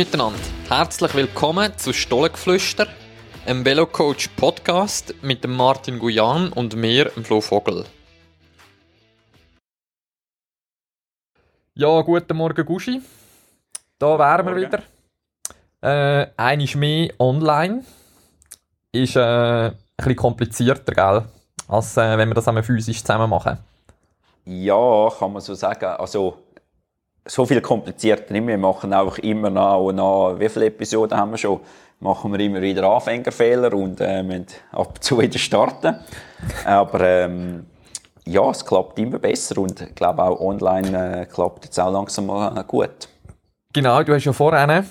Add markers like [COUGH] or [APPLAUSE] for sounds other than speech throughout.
miteinander. Herzlich willkommen zu Stollengeflüster, einem Velocoach Podcast mit dem Martin Guyan und mir, dem Flo Vogel. Ja, guten Morgen, Guschi. Da wären wir wieder. Äh, ist mehr online. Ist äh, ein bisschen komplizierter, gell? Als äh, wenn wir das einmal physisch zusammen machen. Ja, kann man so sagen. Also, so viel komplizierter nicht. Wir machen einfach immer noch, noch wie viele Episoden haben wir schon? Machen wir immer wieder Anfängerfehler und äh, müssen ab und zu wieder starten. Aber ähm, ja, es klappt immer besser und ich glaube auch online äh, klappt es auch langsam mal gut. Genau, du hast ja vorhin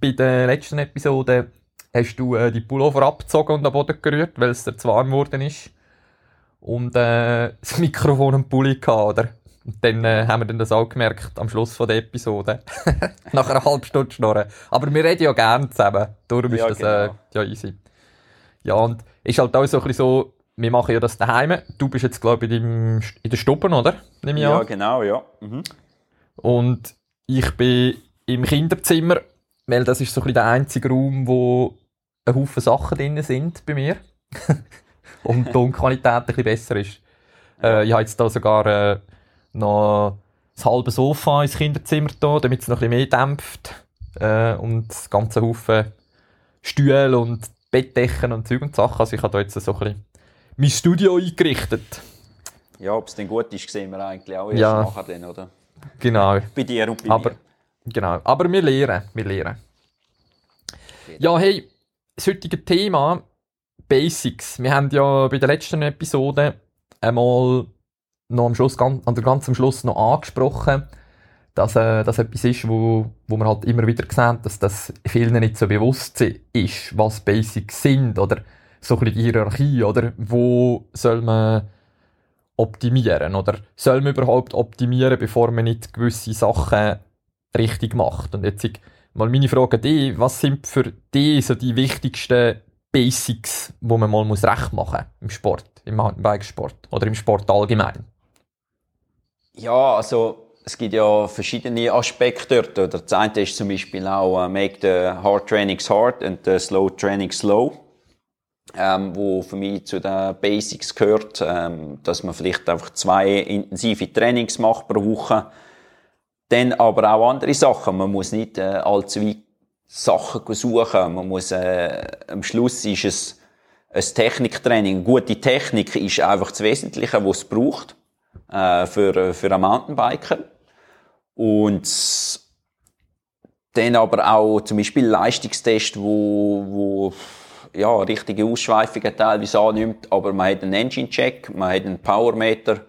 bei der letzten Episode hast du äh, die Pullover abgezogen und am Boden gerührt, weil es dir zu warm geworden ist. Und äh, das Mikrofon am Pulli gehabt, oder? Und dann äh, haben wir dann das auch gemerkt am Schluss von der Episode. [LAUGHS] Nach einer halben Stunde Schnorren. Aber wir reden ja gerne zusammen. Darum ja, ist das äh, genau. äh, ja easy. Ja, und ist halt auch so ein bisschen so, wir machen ja das daheim. Du bist jetzt, glaube ich, in, der Stube, oder? Nehme ich ja, an. genau, ja. Mhm. Und ich bin im Kinderzimmer, weil das ist so ein bisschen der einzige Raum, wo ein Haufen Sachen drin sind bei mir. [LAUGHS] und die Tonqualität ein bisschen besser ist. Äh, ich habe jetzt da sogar äh, noch das halbe Sofa ins Kinderzimmer da, damit es noch ein bisschen mehr dämpft. Äh, und das ganze Haufen Stühle und Bettdecken und Zeug und Sachen. Also ich habe da jetzt so ein bisschen mein Studio eingerichtet. Ja, ob es denn gut ist, sehen wir eigentlich auch erst ja, nachher dann, oder? Genau. Bei dir und bei Aber, mir. Genau, aber wir lernen, wir lernen. Ja, hey, das heutige Thema Basics. Wir haben ja bei der letzten Episode einmal noch am Schluss, an der ganzen Schluss noch angesprochen, dass äh, das etwas ist, wo, wo man halt immer wieder sehen, dass das vielen nicht so bewusst ist, was Basics sind oder so ein bisschen die Hierarchie oder wo soll man optimieren oder soll man überhaupt optimieren, bevor man nicht gewisse Sachen richtig macht. Und jetzt mal meine Frage an dich, was sind für dich so die wichtigsten Basics, wo man mal muss recht machen im Sport, im Mountainbikesport oder im Sport allgemein? Ja, also es gibt ja verschiedene Aspekte dort. Das eine ist zum Beispiel auch uh, make the hard trainings hard and the slow training slow. Ähm, wo für mich zu den Basics gehört, ähm, dass man vielleicht einfach zwei intensive Trainings macht pro Woche. Dann aber auch andere Sachen. Man muss nicht äh, allzu weit Sachen suchen. Man muss, äh, am Schluss ist es ein Techniktraining. Gute Technik ist einfach das Wesentliche, was es braucht äh, für, für einen Mountainbiker. Und dann aber auch zum Beispiel Leistungstest, wo, wo ja, richtige Ausschweifungen teilweise annimmt, aber man hat einen Engine-Check, man hat einen Powermeter,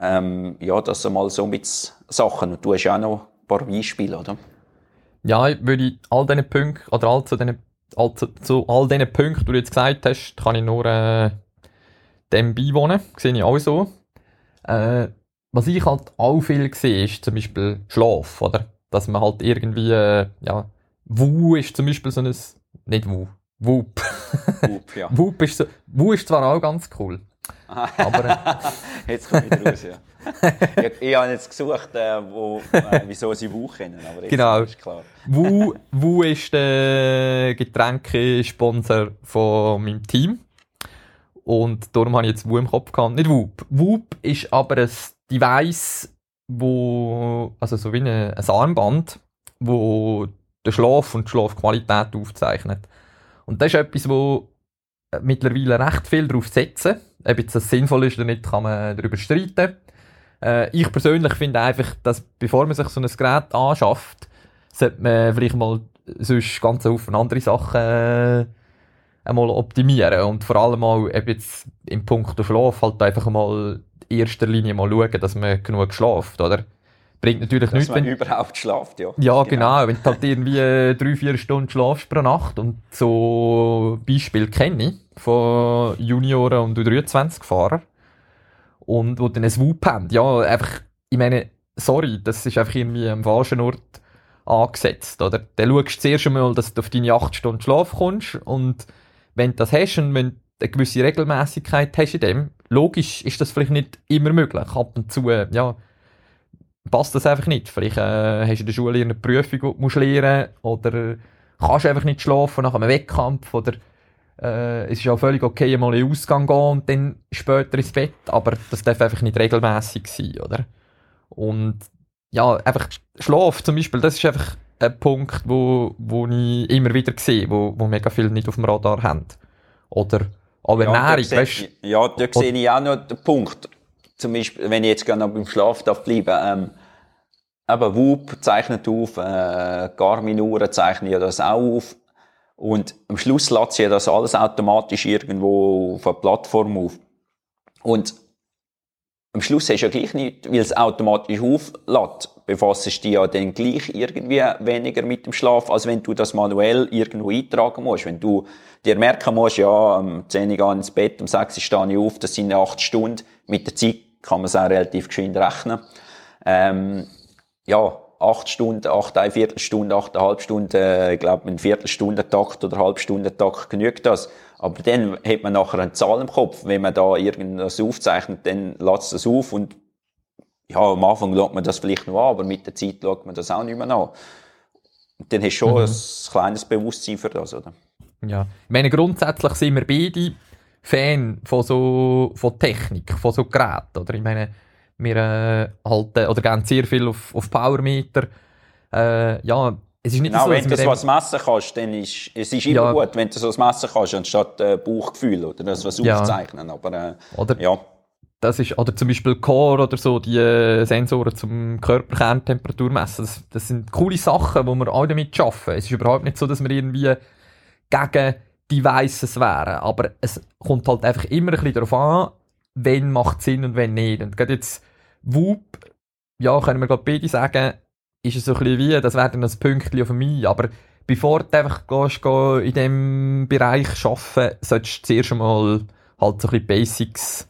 ähm, ja, das sind mal so mit Sachen. Und du hast auch noch ein paar Beispiele, oder? Ja, ich würde all diesen Punkten, oder all zu diesen, all zu, zu all diesen Punkten, die du jetzt gesagt hast, kann ich nur äh, dem beiwohnen. Sehe ich auch so. Äh, was ich halt auch viel sehe, ist zum Beispiel Schlaf, oder? Dass man halt irgendwie, äh, ja, Wu ist zum Beispiel so ein, nicht Wu, Whoop. Whoop, ja. [LAUGHS] Whoop ist, so, Wu ist zwar auch ganz cool, aber... [LAUGHS] jetzt komme ich raus, ja [LAUGHS] ich, ich habe jetzt gesucht, äh, wo, äh, wieso sie Wu kennen, aber jetzt genau. ist klar. Wu, Wu ist der Getränkesponsor von meinem Team. Und darum habe ich jetzt Wu im Kopf gehabt. Nicht Whoop. Whoop ist aber ein Device, wo, also so wie ein, ein Armband, wo den Schlaf und die Schlafqualität aufzeichnet. Und das ist etwas, wo mittlerweile recht viel darauf setzen. Ob jetzt das sinnvoll ist oder nicht, kann man darüber streiten. Äh, ich persönlich finde einfach, dass bevor man sich so ein Gerät anschafft, sollte man vielleicht mal sonst ganz Haufen andere Sachen äh, einmal optimieren und vor allem mal eben jetzt im Punkt Schlaf halt einfach mal in erster Linie mal schauen, dass man genug schlaft, oder? Bringt natürlich dass nichts, wenn... überhaupt schlaft, ja. Ja, genau. genau. Wenn du halt irgendwie [LAUGHS] drei, vier Stunden schlafst pro Nacht und so Beispiel kenne ich von Junioren und U23-Fahrern, und wo dann ein Swoop haben. Ja, einfach, ich meine, sorry, das ist einfach irgendwie am falschen Ort angesetzt, oder? Dann schaust du zuerst einmal, dass du auf deine 8 Stunden Schlaf kommst und wenn du das hast und wenn du eine gewisse Regelmäßigkeit hast in dem, logisch ist das vielleicht nicht immer möglich. Ab und zu, ja, passt das einfach nicht. Vielleicht äh, hast du in der Schule eine Prüfung, die du musst lernen oder kannst einfach nicht schlafen nach einem Wettkampf oder äh, es ist auch völlig okay, mal in den Ausgang gehen und dann später ins Bett, aber das darf einfach nicht regelmäßig sein, oder? Und ja, einfach Schlaf zum Beispiel, das ist einfach ein Punkt, wo, wo ich immer wieder sehe, wo, wo mega viele nicht auf dem Radar haben. Oder auch Ernährung, ja, weißt Ja, da sehe ich auch noch den Punkt. Zum Beispiel, wenn ich jetzt gerne beim Schlaf darf bleiben, ähm, eben Whoop zeichnet auf, äh, Garmin-Uhren zeichnen ja das auch auf. Und am Schluss sich ja das alles automatisch irgendwo auf der Plattform auf. Und am Schluss hast du ja gleich nicht, weil es automatisch auflädt, befasst du dich ja dann gleich irgendwie weniger mit dem Schlaf, als wenn du das manuell irgendwo eintragen musst. Wenn du dir merken musst, ja, am 10 Uhr ins Bett, um 6 Uhr stehe ich auf, das sind 8 Stunden. Mit der Zeit kann man es auch relativ geschwind rechnen. Ähm, ja, acht Stunden, acht, eine Viertelstunde, achteinhalb Stunden, äh, ich glaube, ein Viertelstundentakt oder Halbstundentakt genügt das. Aber dann hat man nachher eine Zahl im Kopf. Wenn man da irgendwas aufzeichnet, dann lässt das auf und ja, am Anfang schaut man das vielleicht noch an, aber mit der Zeit schaut man das auch nicht mehr an. Und dann hast du schon mhm. ein kleines Bewusstsein für das, oder? Ja. Ich meine, grundsätzlich sind wir beide Fan von so, von Technik, von so Geräten, oder? Ich meine, wir äh, halten oder gehen sehr viel auf, auf Powermeter. Äh, ja, es ist nicht genau, so, wenn du so was messen kannst, dann ist es ist immer ja, gut, wenn du so was messen kannst, anstatt äh, Bauchgefühl oder das was ja. aufzeichnen. Aber äh, oder, ja. Das ist, oder zum Beispiel Core oder so, die äh, Sensoren zum Körperkerntemperatur messen. Das, das sind coole Sachen, wo wir alle damit arbeiten. Es ist überhaupt nicht so, dass wir irgendwie gegen Devices wären. Aber es kommt halt einfach immer ein bisschen darauf an, wenn macht Sinn und wenn nicht. Und gerade jetzt Whoop, ja, können wir gerade beide sagen, ist es so ein bisschen wie, das wäre dann ein Pünktchen für mich, aber bevor du einfach gehst, gehst, in diesem Bereich arbeiten, solltest du zuerst einmal halt so ein bisschen Basics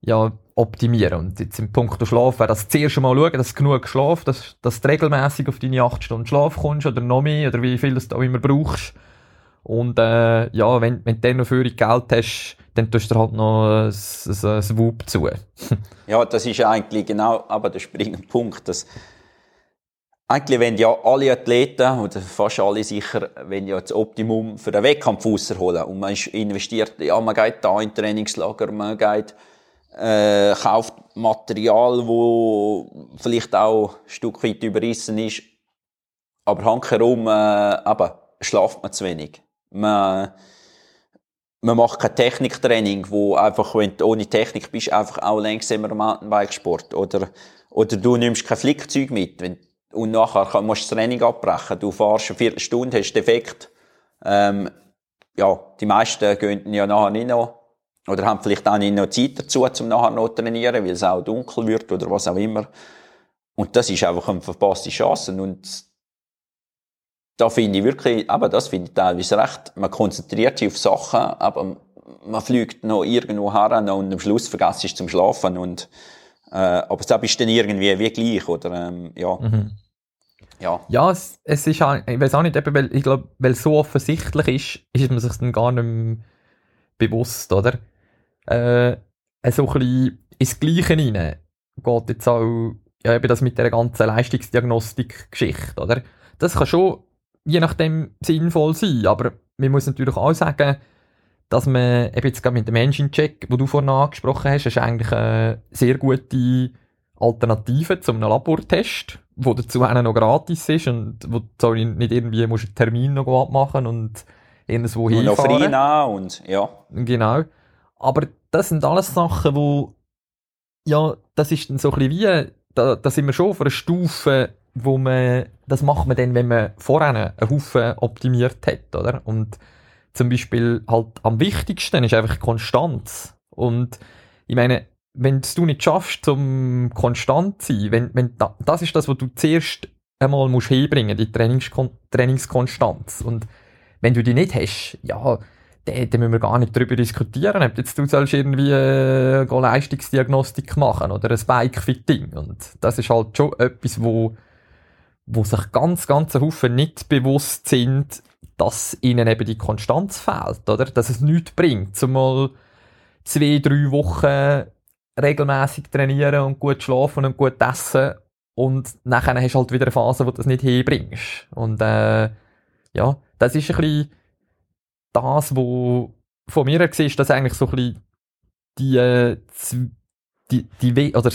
ja, optimieren. Und jetzt im Punkt Schlaf wäre das zuerst einmal schauen, dass du genug Schlaf, dass, dass du regelmäßig auf deine 8 Stunden Schlaf kommst oder noch mehr oder wie viel du auch immer brauchst. Und äh, ja, wenn, wenn du dann noch für Geld hast, dann tust du halt noch ein, ein, ein Wub zu. [LAUGHS] ja, das ist eigentlich genau aber der springende Punkt. Dass eigentlich wenn ja alle Athleten, oder fast alle sicher, wenn ja das Optimum für den Wettkampf rausholen und man investiert, ja, man geht da in Trainingslager, man geht, äh, kauft Material, wo vielleicht auch ein Stück weit überrissen ist, aber handherum, äh, eben, schlaft man zu wenig. Man, man macht kein Techniktraining, wo einfach, wenn du ohne Technik bist, einfach auch langsamer Mountainbike-Sport. Oder, oder du nimmst kein Flickzeug mit. Wenn, und nachher musst du das Training abbrechen. Du fährst eine Viertelstunde, hast Defekt. Ähm, ja, die meisten gehen ja nachher nicht noch, oder haben vielleicht auch nicht noch Zeit dazu, um nachher noch zu trainieren, weil es auch dunkel wird oder was auch immer. Und das ist einfach eine verpasste Chance. Und da finde ich wirklich, aber das finde ich teilweise recht, man konzentriert sich auf Sachen, aber man fliegt noch irgendwo her und am Schluss vergisst es zum Schlafen und äh, aber das ist dann irgendwie wie gleich, oder? Ähm, ja. Mhm. Ja, ja es, es ist auch, ich weiß auch nicht, eben, weil ich glaube, weil es so offensichtlich ist, ist man sich dann gar nicht mehr bewusst, oder? Äh, so ein bisschen ins Gleiche rein geht jetzt auch ja, eben das mit der ganzen Leistungsdiagnostik-Geschichte, oder? Das kann schon je nachdem sinnvoll sein. Aber man muss natürlich auch sagen, dass man eben jetzt gerade mit dem Engine-Check, wo du vorhin angesprochen hast, ist eigentlich eine sehr gute Alternative zu einem Labortest, wo dazu noch gratis ist und wo du nicht irgendwie musst einen Termin noch abmachen und irgendwo und hinfahren. Noch und ja. Genau. Aber das sind alles Sachen, wo ja, das ist dann so ein bisschen wie, da, da sind wir schon auf einer Stufe wo man, das macht man dann, wenn man vorher einen Haufen optimiert hat, oder? Und zum Beispiel halt am wichtigsten ist einfach Konstanz. Und ich meine, wenn du nicht schaffst, zum konstant zu sein, wenn, wenn, das ist das, was du zuerst einmal musst hinbringen, die Trainingskon Trainingskonstanz. Und wenn du die nicht hast, ja, dann, müssen wir gar nicht darüber diskutieren, ob jetzt du sollst irgendwie äh, Leistungsdiagnostik machen oder ein Bike-Fitting. Und das ist halt schon etwas, wo wo sich ganz, ganz Haufen nicht bewusst sind, dass ihnen eben die Konstanz fehlt, oder? Dass es nichts bringt, zumal zwei, drei Wochen regelmäßig trainieren und gut schlafen und gut essen und nachher hast du halt wieder eine Phase, wo du das nicht hinbringst. Und äh, ja, das ist ein bisschen das, wo von mir her ist, dass eigentlich so ein bisschen die, äh, die, die, oder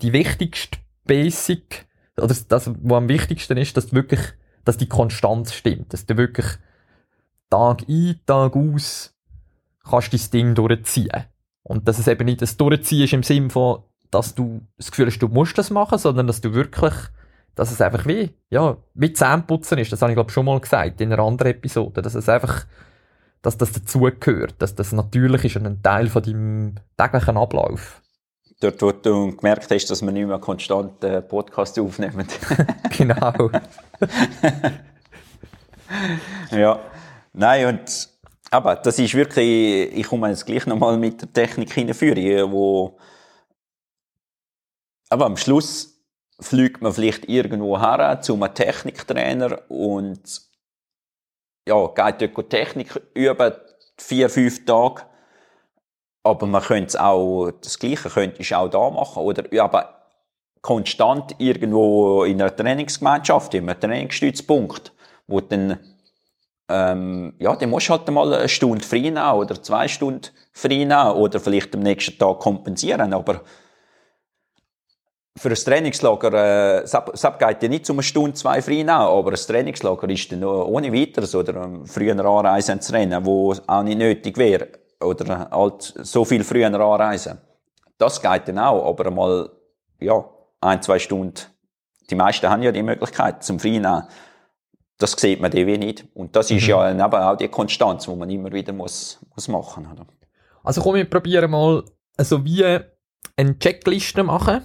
die wichtigste Basic, oder das, was am wichtigsten ist, dass wirklich, dass die Konstanz stimmt, dass du wirklich Tag ein, Tag aus kannst dein Ding durchziehen. Und dass es eben nicht das Durchziehen ist im Sinne von, dass du das Gefühl hast, du musst das machen, sondern dass du wirklich, dass es einfach wie, ja, wie Zähneputzen ist. Das habe ich glaube schon mal gesagt in einer anderen Episode, dass es einfach, dass das dazugehört, dass das natürlich ist und ein Teil von deinem täglichen Ablauf. Dort, wo du gemerkt hast, dass wir nicht mehr konstant äh, Podcast aufnehmen. [LAUGHS] [LAUGHS] genau. ja. Nein, und aber das ist wirklich, ich komme jetzt gleich nochmal mit der Technik hinführen, wo aber am Schluss fliegt man vielleicht irgendwo her zu einem Techniktrainer und ja, geht dort Technik üben, vier, fünf Tage. Aber man könnte es auch, das Gleiche könnte ich auch da machen. Oder aber konstant irgendwo in einer Trainingsgemeinschaft, in einem Trainingsstützpunkt, wo dann, ähm, ja, dann musst du halt mal eine Stunde frei nehmen oder zwei Stunden frei nehmen oder vielleicht am nächsten Tag kompensieren. Aber für ein Trainingslager, äh, geht ja nicht um eine Stunde, zwei frei nehmen, aber ein Trainingslager ist dann ohne weiteres oder ähm, früher anreisen zu rennen, wo auch nicht nötig wäre. Oder halt so viel früher anreisen. Das geht dann auch, aber mal, ja, ein, zwei Stunden. Die meisten haben ja die Möglichkeit zum Freinehmen. Das sieht man die wie nicht. Und das ist mhm. ja eben auch die Konstanz, die man immer wieder muss, muss machen muss. Also komm, wir probieren mal, also wie eine Checkliste machen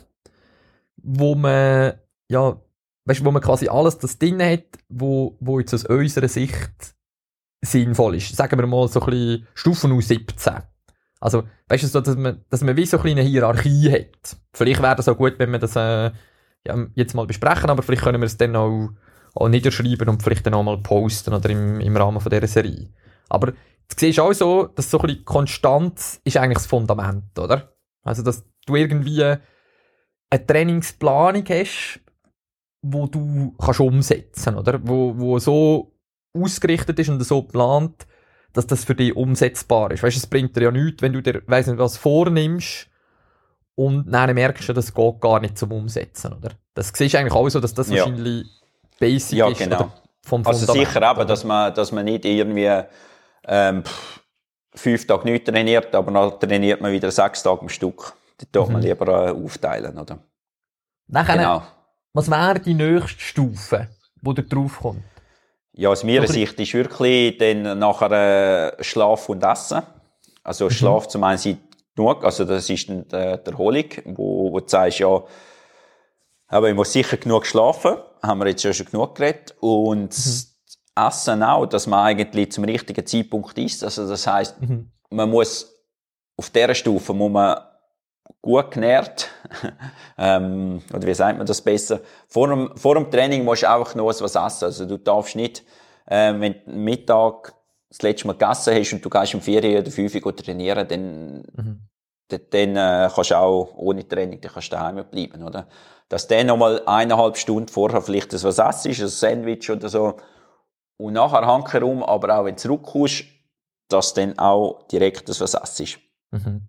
wo man, ja, weißt, wo man quasi alles das drin hat, wo, wo jetzt aus unserer Sicht sinnvoll ist. Sagen wir mal so ein bisschen Stufen aus 17. Also, weißt du, so, dass man, dass man wie so eine Hierarchie hat. Vielleicht wäre das auch gut, wenn wir das äh, ja, jetzt mal besprechen, aber vielleicht können wir es dann auch, auch niederschreiben und vielleicht dann auch mal posten oder im, im Rahmen von dieser Serie. Aber du siehst auch so, dass so ein bisschen Konstanz ist eigentlich das Fundament, oder? Also, dass du irgendwie eine Trainingsplanung hast, wo du kannst umsetzen, oder? Wo, wo so ausgerichtet ist und so geplant, dass das für dich umsetzbar ist. Weißt du, es bringt dir ja nichts, wenn du dir, weiss nicht, was vornimmst und dann merkst du, das geht gar nicht zum Umsetzen, oder? Das siehst du eigentlich auch so, dass das ja. wahrscheinlich basic ja, ist. Genau. Vom also sicher eben, dass man, dass man nicht irgendwie ähm, fünf Tage nicht trainiert, aber dann trainiert man wieder sechs Tage am Stück. Tut man mhm. lieber äh, aufteilen, oder? Nachher, genau. Was wäre die nächste Stufe, wo da drauf kommt? Ja, aus meiner Sicht ist wirklich dann nachher äh, Schlaf und Essen. Also mhm. Schlaf zum einen sind genug, also das ist dann die, die Erholung, wo, wo du sagst, ja, aber ich muss sicher genug schlafen, haben wir jetzt schon genug geredet. Und mhm. Essen auch, dass man eigentlich zum richtigen Zeitpunkt isst. Also das heißt, mhm. man muss auf dieser Stufe muss man gut genährt. [LAUGHS] ähm, oder wie sagt man das besser? Vor dem, vor dem Training musst du einfach noch was essen. Also du darfst nicht, äh, wenn du Mittag das letzte Mal gegessen hast und du gehst um 4 oder 5 Uhr trainieren, dann, mhm. dann, dann äh, kannst du auch ohne Training, dann kannst du daheim bleiben, oder? Dass dann nochmal eineinhalb Stunden vorher vielleicht das was isst, ein Sandwich oder so, und nachher herum, aber auch wenn du zurückkommst, dass dann auch direkt das was isst. Mhm.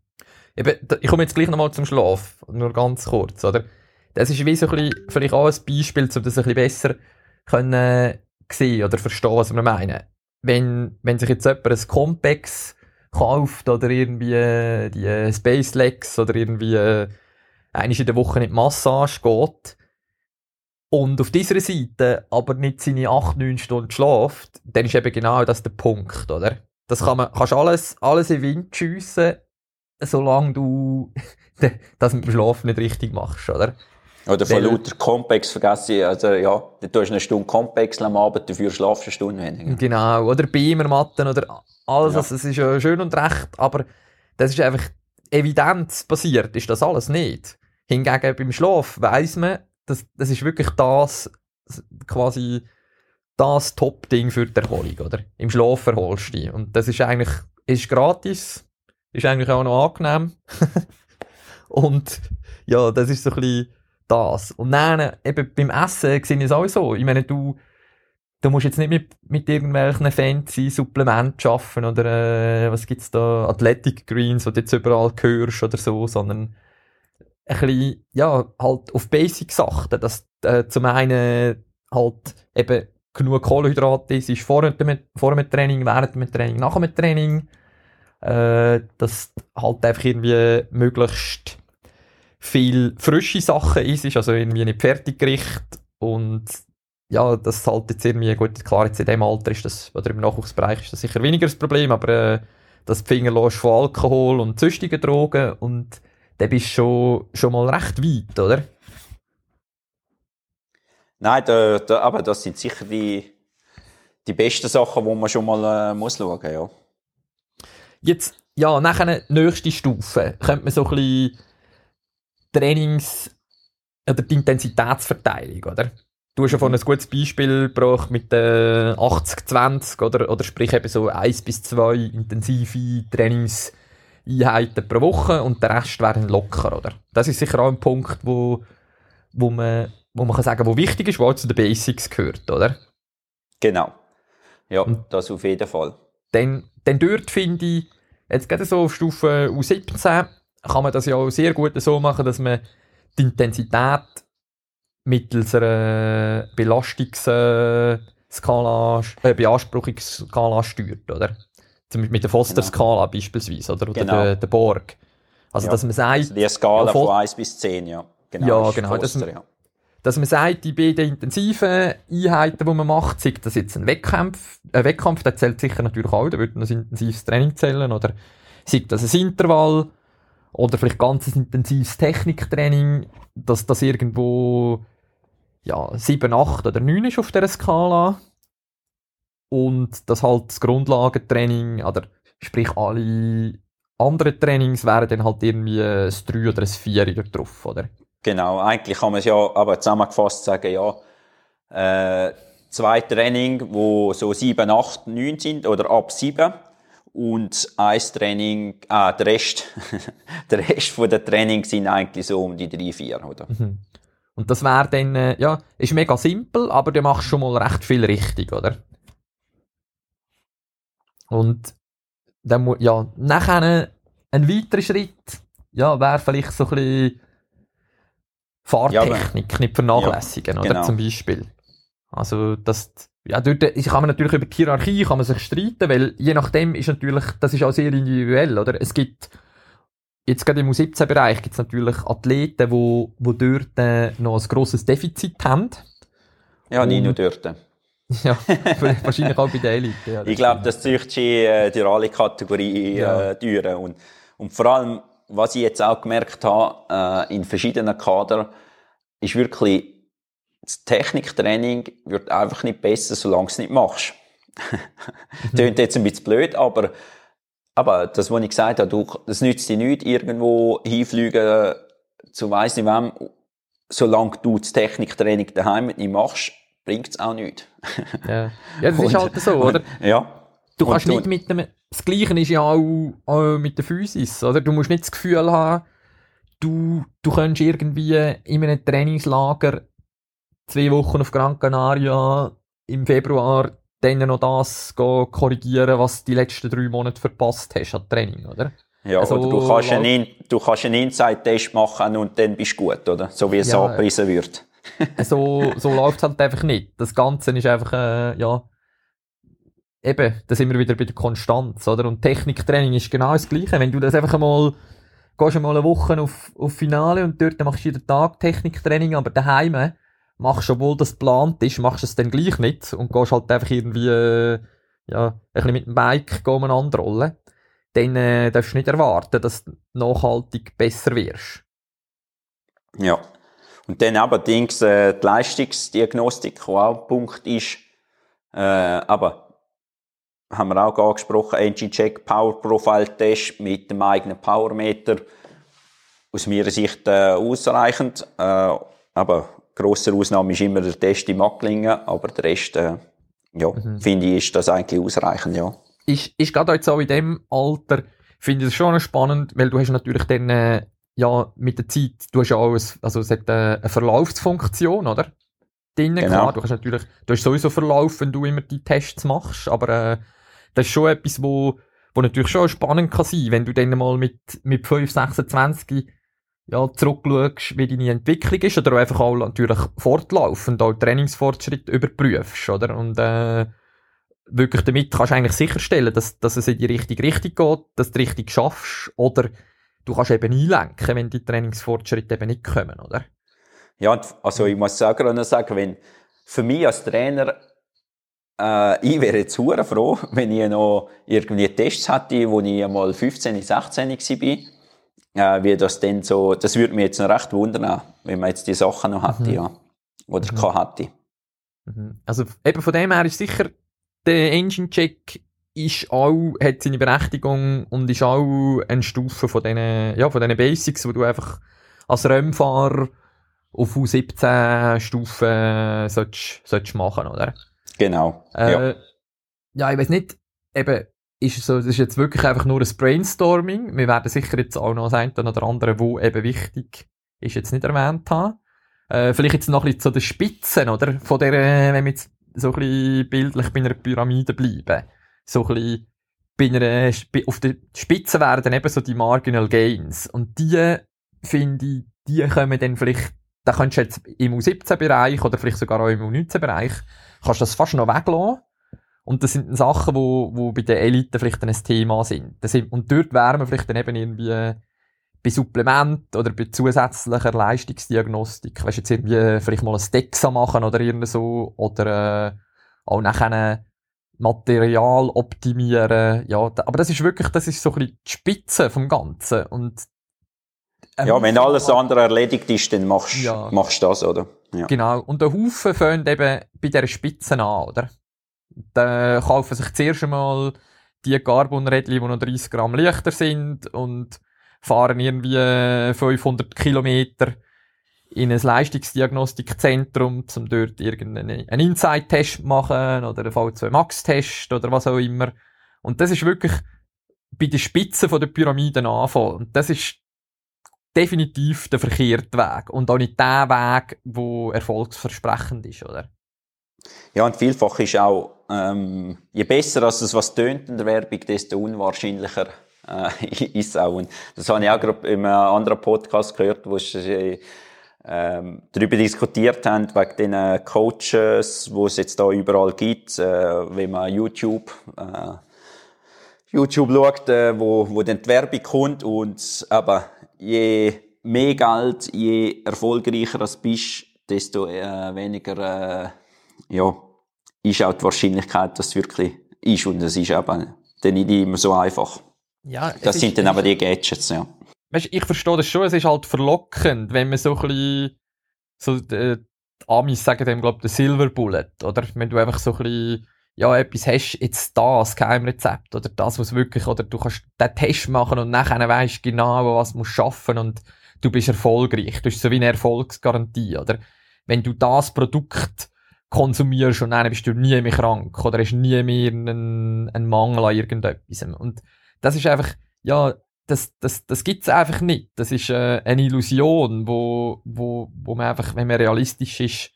Eben, ich komme jetzt gleich nochmal zum Schlaf, nur ganz kurz, oder? Das ist wie so ein bisschen, vielleicht auch ein Beispiel, um das ein bisschen besser können sehen oder verstehen, was wir meinen. Wenn, wenn sich jetzt jemand ein Compex kauft oder irgendwie äh, die äh, Space Legs oder irgendwie einmal in der Woche in die Massage geht und auf dieser Seite aber nicht seine 8, 9 Stunden schlaft, dann ist eben genau das der Punkt, oder? Das kann man, kannst alles, alles in den Wind schiessen solange du [LAUGHS] das mit dem Schlaf nicht richtig machst, oder? Oder von lauter Compex vergesse ich, also ja, du tust eine Stunde Compex am Abend, dafür schlafst du eine Stunde weniger. Genau, oder Beamermatten oder alles, ja. das ist ja schön und recht, aber das ist einfach evidenzbasiert, ist das alles nicht. Hingegen beim Schlaf weiss man, das, das ist wirklich das, quasi das Top-Ding für die Erholung, oder? Im Schlaf erholst du dich. Und das ist eigentlich, ist gratis, ist eigentlich auch noch angenehm. [LAUGHS] und ja, das ist so ein bisschen das. Und dann, eben beim Essen sehe ich es sowieso. Ich meine, du, du musst jetzt nicht mit, mit irgendwelchen fancy Supplementen arbeiten oder äh, was gibt's da, Athletic Greens, die du jetzt überall hörst oder so, sondern ein bisschen, ja, halt auf Basics achten, dass äh, zum einen halt eben genug Kohlenhydrate ist, ist vor dem, vor dem Training, während dem Training, nach dem Training, äh, dass halt einfach irgendwie möglichst viel frische Sachen ist, also irgendwie nicht Fertiggericht und ja, das halt jetzt irgendwie, gut, klar, jetzt in dem Alter ist das, oder im Nachwuchsbereich ist das sicher weniger das Problem, aber äh, das Finger lässt von Alkohol und süchtigen Drogen und dann bist du schon, schon mal recht weit, oder? Nein, da, da, aber das sind sicher die, die besten Sachen, die man schon mal äh, muss schauen, ja. Jetzt, ja, nachher nächste Stufe, könnte man so ein bisschen Trainings- oder die Intensitätsverteilung, oder? Du hast ja von ein gutes Beispiel gebracht mit den 80-20, oder, oder sprich eben so 1 bis 2 intensive Trainingseinheiten pro Woche und der Rest wäre locker, oder? Das ist sicher auch ein Punkt, wo, wo man, wo man kann sagen, wo wichtig ist, wo zu den Basics gehört, oder? Genau. Ja, und das auf jeden Fall. Dann, dann dort finde ich, jetzt gerade so auf Stufe U17, kann man das ja auch sehr gut so machen, dass man die Intensität mittels einer Belastungsskala, äh, Beanspruchungsskala steuert, oder? Zum Beispiel mit der Foster-Skala genau. beispielsweise, oder? Oder genau. der, der Borg. Also, ja. dass man sagt... Also die Skala ja, von 1 bis 10, ja. Genau, ja, genau. Foster, dass, man, ja. dass man sagt, die beiden intensiven Einheiten, die man macht, sei das jetzt ein Wettkampf, ein Wettkampf, der zählt sicher natürlich auch, da würde ein intensives Training zählen, oder sei das ein Intervall, oder vielleicht ganz intensives Techniktraining, dass das irgendwo ja, 7, 8 oder 9 ist auf dieser Skala. Und das halt das Grundlagentraining, oder sprich alle anderen Trainings wären dann halt irgendwie ein 3 oder ein 4 drauf, oder? Genau, eigentlich kann man es ja aber zusammengefasst sagen, ja, äh, zwei Training, wo so 7, 8, 9 sind oder ab 7 und ein Training, ah, der Rest, [LAUGHS] der Rest von der Training sind eigentlich so um die 3, 4, oder? Mhm. Und das wäre dann, äh, ja, ist mega simpel, aber du machst schon mal recht viel richtig, oder? Und dann ja, nachher ein weiterer Schritt, ja, wäre vielleicht so ein bisschen Fahrtechnik ja, nicht vernachlässigen, ja, genau. oder? Zum Beispiel. Also, das, ja, dort kann man natürlich über die Hierarchie kann man sich streiten, weil je nachdem ist natürlich, das ist auch sehr individuell, oder? Es gibt jetzt gerade im U17-Bereich gibt es natürlich Athleten, wo, wo dort äh, noch ein grosses Defizit haben. Ja, nicht nur dort. [LAUGHS] ja, [LAUGHS] wahrscheinlich auch bei der Elite. Ja, ich glaube, das zieht die, äh, die alle Kategorie ja. äh, durch. Und, und vor allem, was ich jetzt auch gemerkt habe, äh, in verschiedenen Kadern, ist wirklich, das Techniktraining wird einfach nicht besser, solange du es nicht machst. Mhm. [LAUGHS] Tönt jetzt ein bisschen blöd, aber aber das, was ich gesagt habe, du, das nützt dir nicht, irgendwo hinfliegen zu weiss nicht wem, solange du das Techniktraining daheim nicht machst, bringt es auch nichts. ja. ja, das ist [LAUGHS] halt so, oder? Ja. Du kannst und, nicht mit dem, das Gleiche ist ja auch, auch mit der Physis, oder? Du musst nicht das Gefühl haben, du, du könntest irgendwie in einem Trainingslager zwei Wochen auf Gran Canaria im Februar dann noch das korrigieren, was du die letzten drei Monate verpasst hast an Training, oder? Ja, also, oder du kannst, einen, du kannst einen Inside-Test machen und dann bist du gut, oder? So wie es ja, angepriesen wird. [LAUGHS] so, so läuft es halt einfach nicht. Das Ganze ist einfach, äh, ja, eben, da sind wir wieder bei der Konstanz, oder? Und Techniktraining ist genau das Gleiche. Wenn du das einfach einmal, gehst einmal eine Woche auf, auf Finale und dort machst du jeden Tag Techniktraining, aber daheim, machst, obwohl das geplant ist, machst du es dann gleich nicht und gehst halt einfach irgendwie, äh, ja, ein bisschen mit dem Bike umeinander rollen, dann äh, darfst du nicht erwarten, dass du nachhaltig besser wirst. Ja. Und dann aber Dings, äh, die Leistungsdiagnostik, die auch ein Punkt ist, äh, aber haben wir auch angesprochen, NG-Check Power Profile Test mit dem eigenen Powermeter. Aus meiner Sicht äh, ausreichend. Äh, aber Grosse Ausnahme ist immer der Test in Macklingen, aber der Rest, äh, ja, mhm. finde ich, ist das eigentlich ausreichend, ja. Ist, ist gerade jetzt auch in dem Alter, finde ich es schon spannend, weil du hast natürlich dann, äh, ja, mit der Zeit, du hast ja auch, ein, also es hat eine, eine Verlaufsfunktion, oder? Drinnen Genau. klar, du hast natürlich, du hast sowieso Verlauf, wenn du immer die Tests machst, aber äh, das ist schon etwas, wo, wo natürlich schon spannend kann sein, wenn du dann mal mit, mit 5, 26 ja, zurückschaust, wie deine Entwicklung ist, oder einfach auch natürlich fortlaufend auch Trainingsfortschritt überprüfst, oder? Und äh, wirklich damit kannst du eigentlich sicherstellen, dass, dass es in die richtige Richtung geht, dass du richtig schaffst, oder du kannst eben einlenken, wenn die Trainingsfortschritte eben nicht kommen, oder? Ja, also ich muss gerade noch sagen, wenn für mich als Trainer, äh, ich wäre jetzt froh, [LAUGHS] wenn ich noch irgendwie Tests hatte, wo ich einmal 15, 16 war, äh, wie das denn so, das würde mich jetzt noch recht wundern, wenn man jetzt die Sachen noch hatte, Mhm. ja. Oder Mhm. hatte. Mhm. Also eben von dem her ist sicher, der Engine-Check ist auch, hat seine Berechtigung und ist auch eine Stufe von diesen, ja, von diesen Basics, wo du einfach als Rennfahrer auf U17 Stufen solltest, solltest machen, oder? Genau. Äh, ja. ja. ich weiß nicht, eben, ist es so, das ist jetzt wirklich einfach nur ein Brainstorming. Wir werden sicher jetzt auch noch das eine oder andere, wo eben wichtig ist, jetzt nicht erwähnt haben. Äh, vielleicht jetzt noch ein bisschen zu den Spitzen, oder? Von der, äh, wenn wir jetzt so ein bisschen bildlich bei einer Pyramide bleiben. So ein bisschen bei einer, auf der Spitze werden eben so die Marginal Gains. Und die, finde ich, die kommen dann vielleicht, da könntest du jetzt im U17-Bereich oder vielleicht sogar auch im U19-Bereich, kannst du das fast noch weglassen. Und das sind dann Sachen, wo, wo bei den Eliten vielleicht ein Thema sind. Das sind. Und dort wären wir vielleicht dann eben irgendwie bei Supplement oder bei zusätzlicher Leistungsdiagnostik, weißt du, jetzt irgendwie vielleicht mal ein Dexa machen oder irgend so, oder äh, auch nachher Material optimieren, ja, da, aber das ist wirklich, das ist so ein bisschen die Spitze vom Ganzen und ja, wenn alles andere erledigt ist, dann machst du Ja. machst du das, oder? Ja. Genau. Und der Haufen fängt eben bei dieser Spitze an, oder? Dann kaufen sich zuerst einmal die Carbonrädchen, die noch 30 Gramm leichter sind und fahren irgendwie äh, 500 Kilometer in ein Leistungsdiagnostikzentrum, um dort irgendeinen einen Inside-Test machen oder einen V2 Max-Test oder was auch immer. Und das ist wirklich bei der Spitze von der Pyramide anfangen. Und das ist definitiv der verkehrte Weg und auch nicht der Weg, wo erfolgsversprechend ist, oder? Ja, und vielfach ist auch, ähm, je besser als es was tönt in der Werbung, desto unwahrscheinlicher äh, [LAUGHS] ist es auch. Und das habe ich auch gerade in einem anderen Podcast gehört, wo sie ähm, darüber diskutiert haben, wegen den Coaches, wo es jetzt da überall gibt, äh, wenn man YouTube, äh, YouTube schaut, äh, wo, wo dann die Werbung kommt und aber je mehr Geld, je erfolgreicher du bist, desto äh, weniger äh, ja, ist auch die Wahrscheinlichkeit, dass es wirklich ist und es ist eben dann nicht immer so einfach. Ja, Das sind dann aber die Gadgets, ja. weißt, ich verstehe das schon, es ist halt verlockend, wenn man so ein bisschen, so, äh, die Amis sagen dem, glaube ich, der Silver Bullet, oder? Wenn du einfach so ein bisschen, ja, etwas hast, jetzt das Geheimrezept, oder das, was wirklich, oder du kannst den Test machen und nachher weißt genau, was du musst schaffen und du bist erfolgreich. Du hast so wie eine Erfolgsgarantie, oder? Wenn du das Produkt konsumierst und dann bist du nie mehr krank oder hast nie mehr einen, einen Mangel an irgendetwas. Und das ist einfach, ja, das, das, das gibt's einfach nicht. Das ist äh, eine Illusion, wo, wo, wo man einfach, wenn man realistisch ist,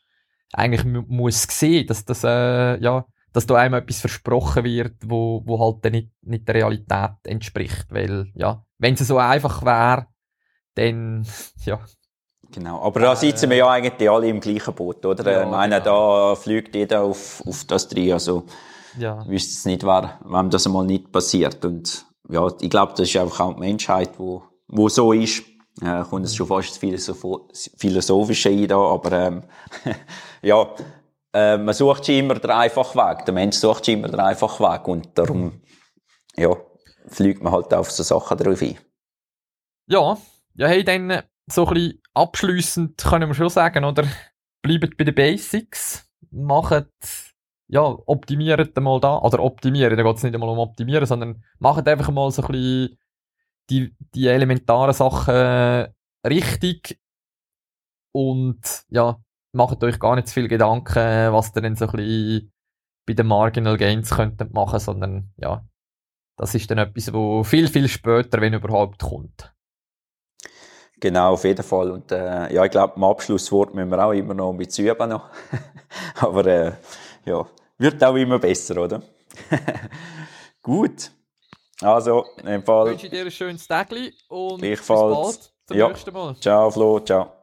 eigentlich mu muss sehen, dass das, äh, ja, dass da einem etwas versprochen wird, wo, wo halt dann nicht, nicht der Realität entspricht. Weil, ja, wenn es so einfach wäre, dann, [LAUGHS] ja, Genau. Aber da sitzen wir ja eigentlich alle im gleichen Boot, oder? Ja, ich meine, genau. da fliegt jeder auf, auf das drin. Also, ja. wüsste es nicht, wer, wem das einmal nicht passiert. Und, ja, ich glaube, das ist einfach auch die Menschheit, wo, wo so ist. Äh, kommt es schon fast philosoph philosophische ein da, aber, ähm, [LAUGHS] ja, äh, man sucht schon immer den einfachen Weg. Der Mensch sucht schon immer den einfachen Weg. Und darum, ja, fliegt man halt auf so Sachen drauf ein. Ja, ja, hey, dann äh, so ein bisschen abschliessend können wir schon sagen, oder? Bleibt bei den Basics, macht, ja, optimiert mal da, oder optimieren, da geht es nicht einmal um optimieren, sondern macht einfach mal so ein bisschen die, die elementaren Sachen richtig und, ja, macht euch gar nicht zu viel Gedanken, was ihr dann so ein bisschen bei den Marginal Gains könntet machen, sondern, ja, das ist dann etwas, wo viel, viel später, wenn überhaupt, kommt. Genau, auf jeden Fall. Und äh, ja, ich glaube, im Abschlusswort müssen wir auch immer noch ein bisschen üben. Noch. [LAUGHS] Aber äh, ja, wird auch immer besser, oder? [LAUGHS] Gut. Also, in dem Fall. Ich wünsche dir ein schönes Tag und bis bald. Zum Ja. nächsten Mal. Ciao, Flo. Ciao.